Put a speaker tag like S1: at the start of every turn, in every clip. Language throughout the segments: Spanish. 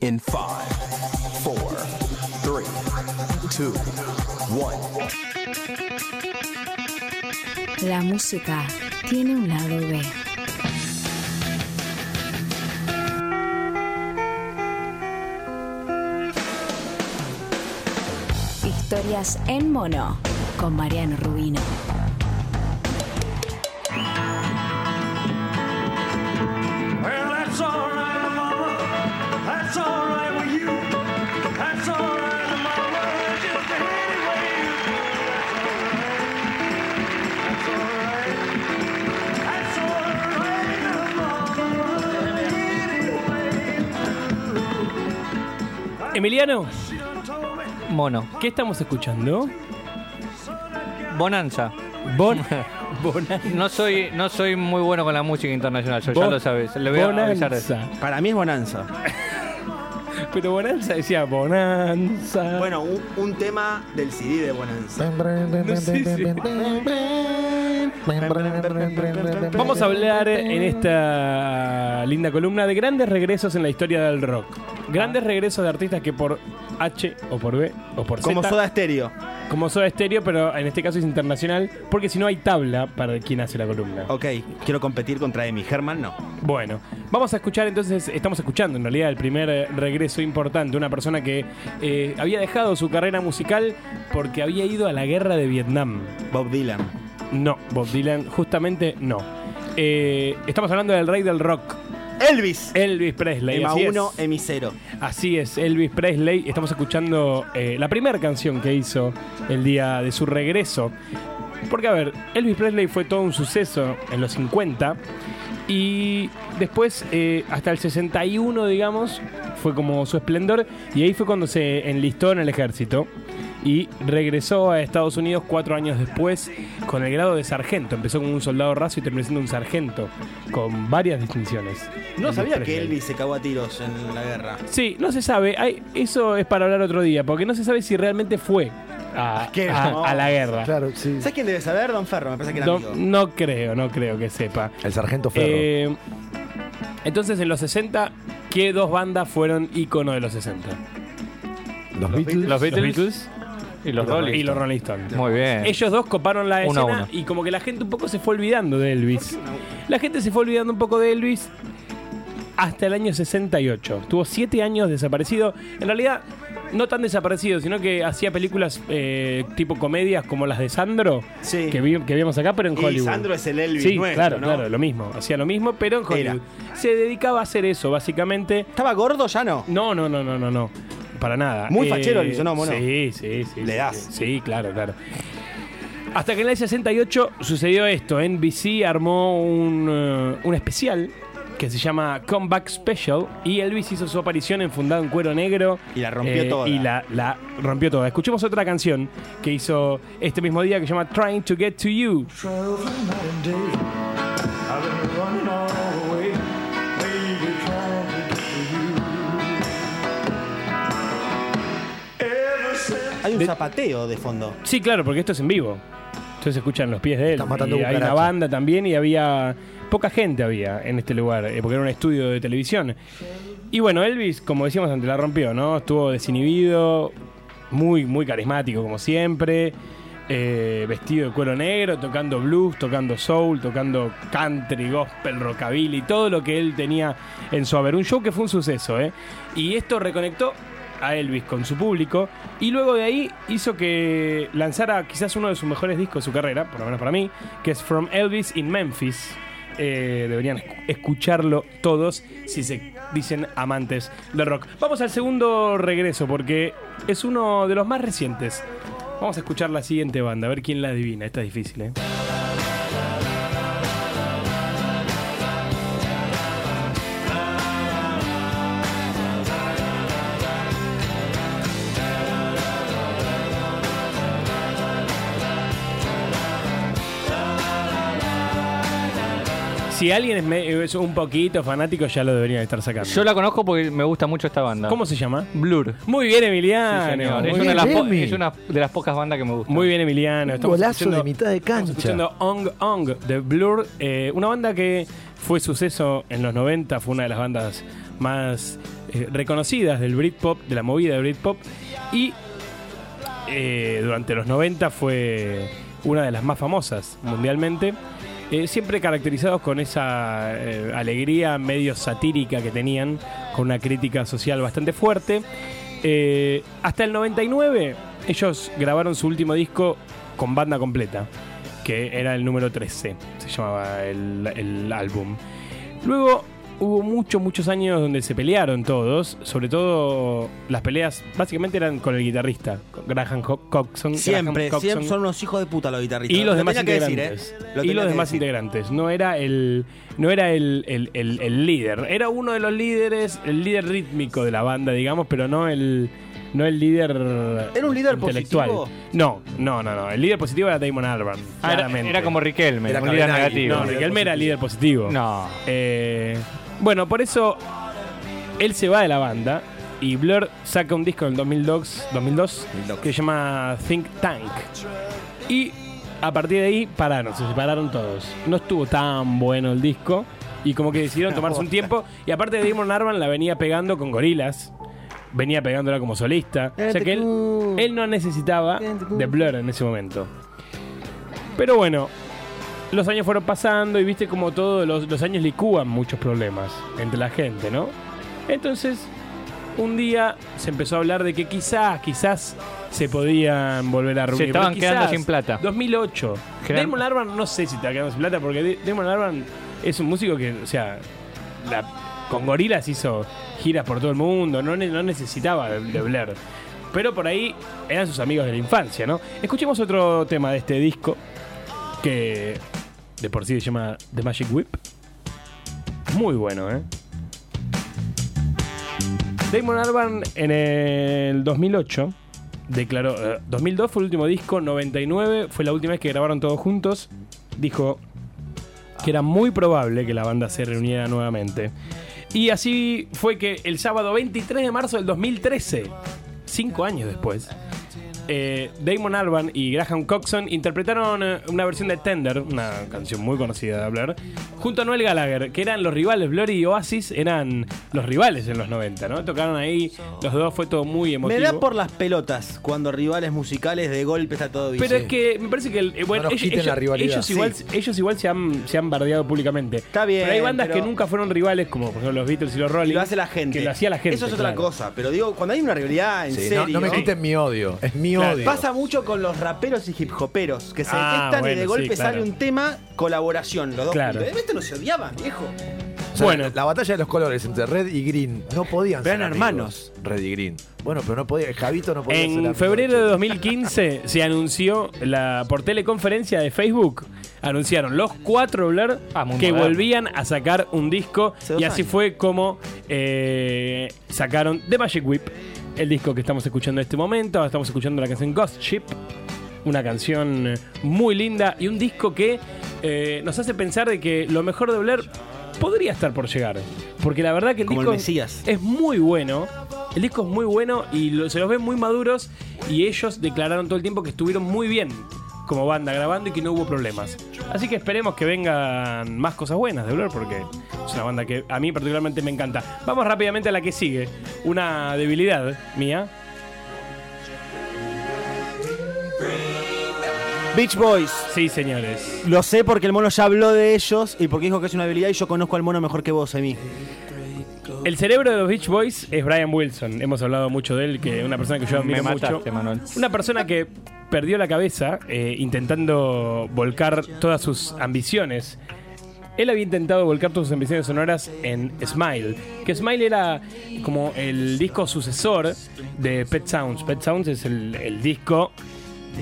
S1: In five, four, three, two, one.
S2: La música tiene un lado B. Historias en mono con Mariano Rubino.
S3: Emiliano.
S4: Mono.
S3: ¿qué estamos escuchando?
S4: Bonanza.
S3: Bon Bonanza.
S4: No soy, no soy muy bueno con la música internacional, yo ya lo sabes. Le voy a avisar de eso.
S3: Bonanza.
S5: Para mí es Bonanza.
S3: Pero Bonanza decía Bonanza.
S5: Bueno, un, un tema del CD de Bonanza.
S3: No sé si- Vamos a hablar en esta linda columna de grandes regresos en la historia del rock. Grandes regresos de artistas que por H o por B o por Z,
S5: Como Soda Stereo.
S3: como Soda Stereo, pero en este caso es internacional, porque si no hay tabla para quien hace la columna.
S5: Ok, quiero competir contra Emi. Herman no.
S3: Bueno, vamos a escuchar entonces, estamos escuchando en realidad el primer eh, regreso importante, una persona que eh, había dejado su carrera musical porque había ido a la guerra de Vietnam.
S5: Bob Dylan.
S3: No, Bob Dylan, justamente no. Eh, estamos hablando del rey del rock,
S5: Elvis.
S3: Elvis Presley.
S5: Ema
S3: así
S5: 1,
S3: es.
S5: Emi 0.
S3: Así es, Elvis Presley. Estamos escuchando eh, la primera canción que hizo el día de su regreso. Porque, a ver, Elvis Presley fue todo un suceso en los 50. Y después, eh, hasta el 61, digamos, fue como su esplendor. Y ahí fue cuando se enlistó en el ejército. Y regresó a Estados Unidos cuatro años después con el grado de sargento. Empezó como un soldado raso y terminó siendo un sargento. Con varias distinciones.
S5: No sabía que. Elvis se cagó a tiros en la guerra.
S3: Sí, no se sabe. Hay- eso es para hablar otro día, porque no se sabe si realmente fue a,
S5: Qué
S3: a-
S5: hermoso.
S3: a la guerra.
S6: Claro, sí.
S5: ¿Sabes quién debe saber? Don Ferro, me parece que era
S3: No,
S5: amigo.
S3: no creo, no creo que sepa.
S6: El sargento Ferro.
S3: Eh, entonces, en los 60, ¿qué dos bandas fueron ícono de los 60?
S6: los Beatles.
S4: Los Beatles,
S3: Beatles
S4: y los
S3: y
S4: Rolling.
S3: los Rolling Stones.
S4: Muy bien.
S3: Ellos dos coparon la escena
S4: uno.
S3: y como que la gente un poco se fue olvidando de Elvis. La gente se fue olvidando un poco de Elvis hasta el año 68. Tuvo siete años desaparecido. En realidad, no tan desaparecido, sino que hacía películas eh, tipo comedias como las de Sandro,
S5: Sí.
S3: que, vi- que vimos acá, pero en
S5: Y
S3: Hollywood.
S5: Sandro es el Elvis
S3: Sí,
S5: nuestro,
S3: claro,
S5: ¿no?
S3: claro, lo mismo. Hacía lo mismo, pero en
S5: Era.
S3: Hollywood. Se dedicaba a hacer eso, básicamente.
S5: ¿Estaba gordo? Ya no.
S3: No, no, no, no, no, no. Para nada. Eh,
S5: Muy fachero Elvis, ¿o no, mono?
S3: Sí, sí, sí.
S5: Le
S3: sí,
S5: das.
S3: Sí, Sí, claro, claro. Hasta que en el 68 sucedió esto. NBC armó un, eh, un especial que se llama Comeback Special y Elvis hizo su aparición enfundado en cuero negro.
S5: Y la rompió
S3: eh,
S5: toda.
S3: Y la, la rompió toda. Escuchemos otra canción que hizo este mismo día que se llama Trying to Get to You.
S5: Un
S3: De-
S5: zapateo de fondo.
S3: Sí, claro, porque esto es en vivo. Entonces se escuchan los pies de él.
S6: Están matando
S3: Y hay una banda también y había poca gente había en este lugar, eh, porque era un estudio de televisión. Y bueno, Elvis, como decíamos antes, la rompió, ¿no? Estuvo desinhibido, muy, muy carismático como siempre, eh, vestido de cuero negro, tocando blues, tocando soul, tocando country, gospel, rockabilly, todo lo que él tenía en su haber. Un show que fue un suceso, ¿eh? Y esto reconectó a Elvis con su público y luego de ahí hizo que lanzara quizás uno de sus mejores discos de su carrera, por lo menos para mí, que es From Elvis in Memphis. Eh, deberían esc- escucharlo todos si se dicen amantes del rock. Vamos al segundo regreso porque es uno de los más recientes. Vamos a escuchar la siguiente banda, a ver quién la adivina. Esta es difícil, ¿eh? Si alguien es, me- es un poquito fanático, ya lo deberían estar sacando.
S4: Yo la conozco porque me gusta mucho esta banda.
S3: ¿Cómo se llama?
S4: Blur.
S3: Muy bien,
S4: Sí,
S3: Emiliano.
S4: señor.
S3: Muy
S4: Es,
S3: bien.
S4: una de las po-
S6: Emi.
S4: es una de las pocas bandas que me gustan.
S3: Muy bien, Emiliano.
S6: Un golazo de mitad de
S3: Estamos
S6: cancha.
S3: escuchando Ong Ong de Blur, eh, una banda que fue suceso en los 90, fue una de las bandas más eh, reconocidas del Britpop, de la movida de Britpop. Y eh, durante los 90 fue una de las más famosas mundialmente. Eh, siempre caracterizados con esa eh, alegría medio satírica que tenían, con una crítica social bastante fuerte. Eh, hasta el 99 ellos grabaron su último disco con banda completa, que era el número 13, se llamaba el, el álbum. Luego hubo muchos, muchos años donde se pelearon todos, sobre todo las peleas básicamente eran con el guitarrista, con Graham Co- Coxon.
S5: Siempre,
S3: Graham Coxon
S5: siempre son unos hijos de puta los guitarristas.
S3: y los
S5: Lo
S3: demás
S5: tenía que decir,
S3: integrantes.
S5: ¿eh? Lo
S3: y los
S5: que
S3: demás
S5: decir.
S3: integrantes. No era el. No era el, el- el- el líder. Era uno de los líderes, el líder rítmico de la banda, digamos, pero no el. No el líder.
S5: ¿Era un líder
S3: intelectual.
S5: positivo?
S3: No, no, no, no. El líder positivo era Damon Albarn.
S4: Ah, era,
S3: claramente.
S4: era como Riquelme,
S6: Era
S4: un líder negativo.
S3: No, Riquelme era líder positivo.
S4: No.
S3: Eh, bueno, por eso él se va de la banda y Blur saca un disco en el 2002, 2002 que se llama Think Tank. Y a partir de ahí pararon, se separaron todos. No estuvo tan bueno el disco y como que decidieron tomarse un tiempo. Y aparte de Damon Arban la venía pegando con gorilas. Venía pegándola como solista. O sea que él, él no necesitaba de Blur en ese momento. Pero bueno, los años fueron pasando y viste como todos los, los años licúan muchos problemas entre la gente, ¿no? Entonces, un día se empezó a hablar de que quizás, quizás se podían volver a reunir.
S4: estaban
S3: pero
S4: quedando sin plata.
S3: 2008.
S4: General-
S3: Damon Albarn no sé si está quedando sin plata porque Damon Albarn es un músico que, o sea, la- con gorilas hizo giras por todo el mundo, no, no necesitaba de, de Blair. Pero por ahí eran sus amigos de la infancia, ¿no? Escuchemos otro tema de este disco que de por sí se llama The Magic Whip. Muy bueno, ¿eh? Damon Albarn en el 2008 declaró, eh, 2002 fue el último disco, 99 fue la última vez que grabaron todos juntos, dijo que era muy probable que la banda se reuniera nuevamente. Y así fue que el sábado 23 de marzo del 2013, cinco años después, eh, Damon Albarn y Graham Coxon interpretaron eh, una versión de Tender, una canción muy conocida de hablar, junto a Noel Gallagher, que eran los rivales. Blur y Oasis eran los rivales en los 90, ¿no? Tocaron ahí, los dos, fue todo muy emotivo.
S5: Me da por las pelotas cuando rivales musicales de golpe está todo bien.
S3: Pero es que me parece que el- eh, bueno,
S6: nos
S3: ellos,
S6: quiten la
S3: ellos-
S6: rivalidad.
S3: ellos igual, ellos igual se han, se han bardeado públicamente.
S5: Está bien,
S3: Pero hay bandas
S5: pero-
S3: que nunca fueron rivales, como por ejemplo los Beatles y los Rolling.
S5: Lo hace la gente.
S3: Que lo hacía la gente.
S5: Eso es otra cosa. Pero digo, cuando hay una rivalidad en
S6: Sí,
S5: serio.
S6: no, no me quiten mi odio, es mi. Odio.
S5: Pasa mucho con los raperos y hip hoperos que se
S3: Ah,
S5: detestan y
S3: bueno,
S5: de golpe
S3: sí, claro.
S5: sale un tema, colaboración, los dos
S3: Claro.
S5: juntos. Esto no se odiaban, viejo.
S6: O sea,
S3: Bueno.
S6: la, la batalla de los colores entre red y green no podían
S5: Pero
S6: ser
S5: eran
S6: amigos. Red y green. Bueno, pero no podía, Javito no podía ser
S3: En
S6: amigo
S3: febrero de
S6: Che.
S3: 2015 se anunció la, por teleconferencia de Facebook. Anunciaron los cuatro Blur
S4: Ah,
S3: que
S4: moderno.
S3: volvían a sacar un disco. Y así
S5: años.
S3: fue como eh, sacaron The Magic Whip, el disco que estamos escuchando en este momento. Ahora estamos escuchando la canción Ghost Ship. Una canción eh, muy linda y un disco que eh, nos hace pensar de que lo mejor de Blur podría estar por llegar. Porque la verdad que el
S5: Como
S3: disco es muy bueno. El disco es muy bueno y lo- se los ve muy maduros y ellos declararon todo el tiempo que estuvieron muy bien como banda grabando y que no hubo problemas. Así que esperemos que vengan más cosas buenas de Blur porque es una banda que a mí particularmente me encanta. Vamos rápidamente a la que sigue. Una debilidad mía.
S5: Beach Boys.
S3: Sí, señores.
S5: Lo sé porque el mono ya habló de ellos y porque dijo que es una habilidad y yo conozco al mono mejor que vos, Emi.
S3: El cerebro de los Beach Boys es Brian Wilson. Hemos hablado mucho de él, que es una persona que yo
S4: Me
S3: admiro mucho.
S4: mataste, Manuel.
S3: Una persona que perdió la cabeza eh, intentando volcar todas sus ambiciones. Él había intentado volcar todas sus ambiciones sonoras en Smile, que Smile era como el disco sucesor de Pet Sounds. Pet Sounds es el, el disco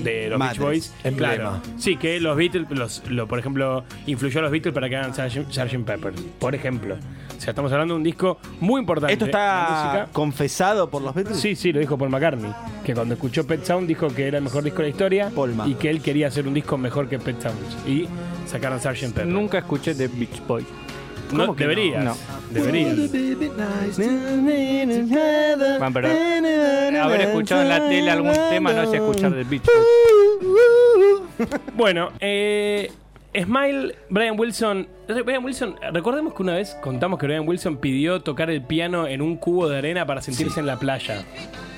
S3: de los
S5: Madres.
S3: Beach Boys.
S6: Emblema.
S3: Claro. Sí, que los Beatles, los, lo, por ejemplo, influyó a los Beatles para que hagan Sgt. Pepper, por ejemplo. O sea, estamos hablando de un disco muy importante.
S5: ¿Esto está confesado por los Beatles?
S3: Sí, sí, lo dijo Paul McCartney. Que cuando escuchó Pet Sound dijo que era el mejor disco de la historia
S5: Paul Ma.
S3: y que él quería hacer un disco mejor que Pet Sounds. Y sacaron Sgt. Pepper.
S4: Nunca escuché de Beach Boy.
S3: No,
S5: ¿Cómo que
S3: deberías.
S4: no?
S3: Deberías.
S4: Bueno, pero haber escuchado en la tele algún tema no es escuchar de Beach Boy.
S3: Bueno, eh, Smile, Brian Wilson. Brian Wilson, recordemos que una vez contamos que Brian Wilson pidió tocar el piano en un cubo de arena para sentirse en la playa.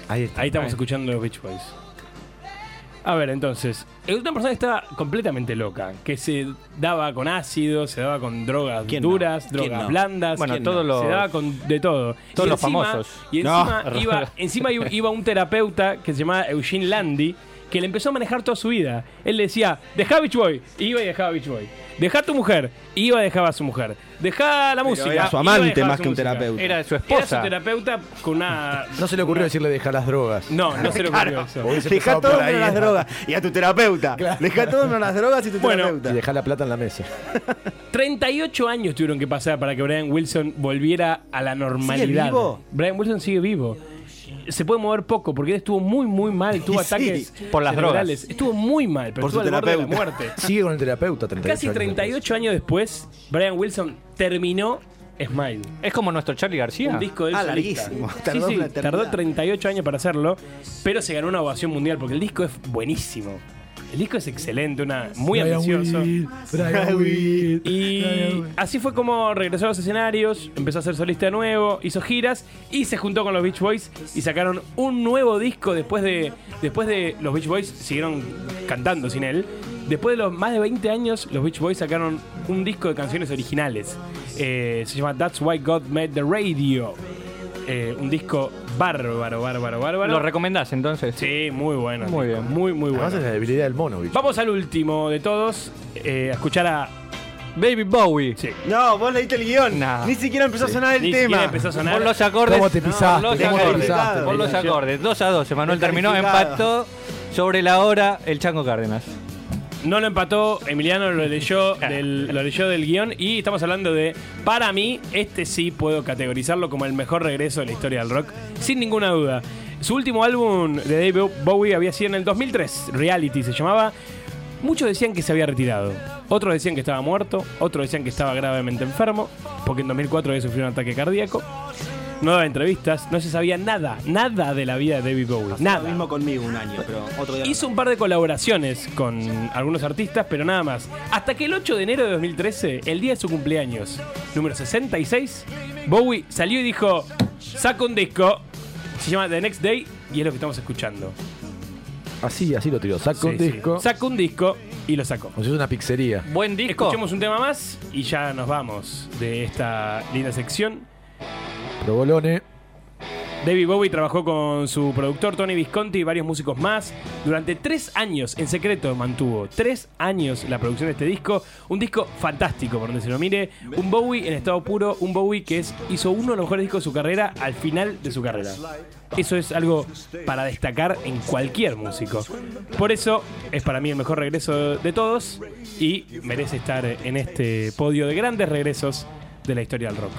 S6: Ahí está.
S3: Ahí estamos
S4: Ahí.
S3: escuchando los Beach Boys. A ver, entonces, es una persona que estaba completamente loca, que se daba con ácido, se daba con drogas
S5: ¿Quién no?
S3: duras,
S5: ¿Quién
S3: drogas
S5: no?
S3: blandas,
S4: Bueno,
S3: ¿quién
S4: todos los-
S3: se daba con de todo.
S4: todos
S3: Y
S4: los
S3: encima-
S4: famosos.
S3: Y
S5: No.
S3: encima, iba, encima iba un terapeuta que se llamaba Eugene Landy, que le empezó a manejar toda su vida. Él le decía, deja Beach Boy, iba y dejaba Beach Boy. Deja a tu mujer, iba y dejaba a su mujer. Deja la música.
S5: era su amante más
S3: su
S5: que un
S3: música.
S5: terapeuta.
S4: Era su
S3: Era su
S4: esposa.
S3: terapeuta con una...
S6: No se le ocurrió decirle dejar las drogas.
S3: No, no se le ocurrió eso.
S6: Hubiese
S5: Deja todo menos las drogas. Y a tu terapeuta. Deja todo menos las drogas y tu
S3: Bueno,
S5: terapeuta.
S6: Y dejar la plata en la mesa.
S3: 38 años tuvieron que pasar para que Brian Wilson volviera a la normalidad.
S5: vivo?
S3: Brian Wilson sigue vivo. Se puede mover poco porque él estuvo muy, muy mal. Tuvo
S5: Y sí,
S3: ataques
S4: por las
S3: cerebrales. Estuvo muy mal, pero
S5: Por
S3: estuvo
S5: su
S3: al borde de la
S5: terapeuta.
S3: muerte.
S6: Sigue con el terapeuta 38
S3: Casi
S6: años
S3: 38 años después, Brian Wilson terminó Smile.
S4: Es como nuestro Charlie García.
S3: Un disco de él
S5: Ah, larguísimo.
S3: Sí,
S5: Tardó
S3: sí,
S5: una eternidad.
S3: tardó 38 años para hacerlo, pero se ganó una ovación mundial porque el disco es buenísimo. El disco es excelente, una, muy
S6: Brian
S3: ambicioso.
S6: Will, Brian Will.
S3: Y así fue como regresó a los escenarios, empezó a ser solista de nuevo, hizo giras y se juntó con los Beach Boys y sacaron un nuevo disco después de después de los Beach Boys siguieron cantando sin él. Después de los más de 20 años, los Beach Boys sacaron un disco de canciones originales. Eh, se llama That's Why God Made the Radio. Eh, un disco bárbaro, bárbaro, bárbaro.
S4: ¿Lo recomendás entonces?
S3: Sí, muy bueno.
S4: Muy
S3: disco,
S4: bien.
S3: Muy, muy
S6: Además
S3: bueno.
S6: es la debilidad del mono, bicho.
S3: Vamos al último de todos, eh, a escuchar a...
S4: Baby Bowie.
S3: Sí.
S5: No, vos leíste el guion.
S4: Nah.
S5: Ni siquiera empezó a sonar el
S3: Ni
S5: tema.
S3: empezó a sonar.
S4: Por los acordes.
S6: ¿Cómo te pisaste?
S4: Por los
S5: ¿Cómo te
S4: acordes.
S5: pisaste?
S4: Por los acordes. 2 a 2. Emanuel terminó. Empató sobre la hora el Chango Cárdenas.
S3: No lo empató, Emiliano lo leyó del, lo leyó del guion y estamos hablando de, para mí, este sí puedo categorizarlo como el mejor regreso de la historia del rock, sin ninguna duda. Su último álbum de David Bowie había sido en el 2003, Reality se llamaba. Muchos decían que se había retirado, otros decían que estaba muerto, otros decían que estaba gravemente enfermo, porque en 2004 había sufrido un ataque cardíaco. No daba entrevistas, no se sabía nada, nada de la vida de David Bowie,
S5: Lo
S3: nada.
S5: mismo conmigo un año, pero otro día.
S3: Hizo un par de colaboraciones con algunos artistas, pero nada más. Hasta que el 8 de enero de 2013, el día de su cumpleaños, número 66, Bowie salió y dijo, saca un disco, se llama The Next Day, y es lo que estamos escuchando.
S6: Así, así lo tiró. Saca un
S3: Sí, sí.
S6: disco.
S3: Saca un disco y lo sacó.
S6: Si es una pizzería.
S4: Buen disco.
S3: Escuchemos un tema más y ya nos vamos de esta linda sección.
S6: Provolone.
S3: David Bowie trabajó con su productor Tony Visconti y varios músicos más. Durante tres años, en secreto, mantuvo tres años la producción de este disco. Un disco fantástico, por donde se lo mire. Un Bowie en estado puro, un Bowie que es, hizo uno de los mejores discos de su carrera al final de su carrera. Eso es algo para destacar en cualquier músico. Por eso es para mí el mejor regreso de todos y merece estar en este podio de grandes regresos de la historia del rock.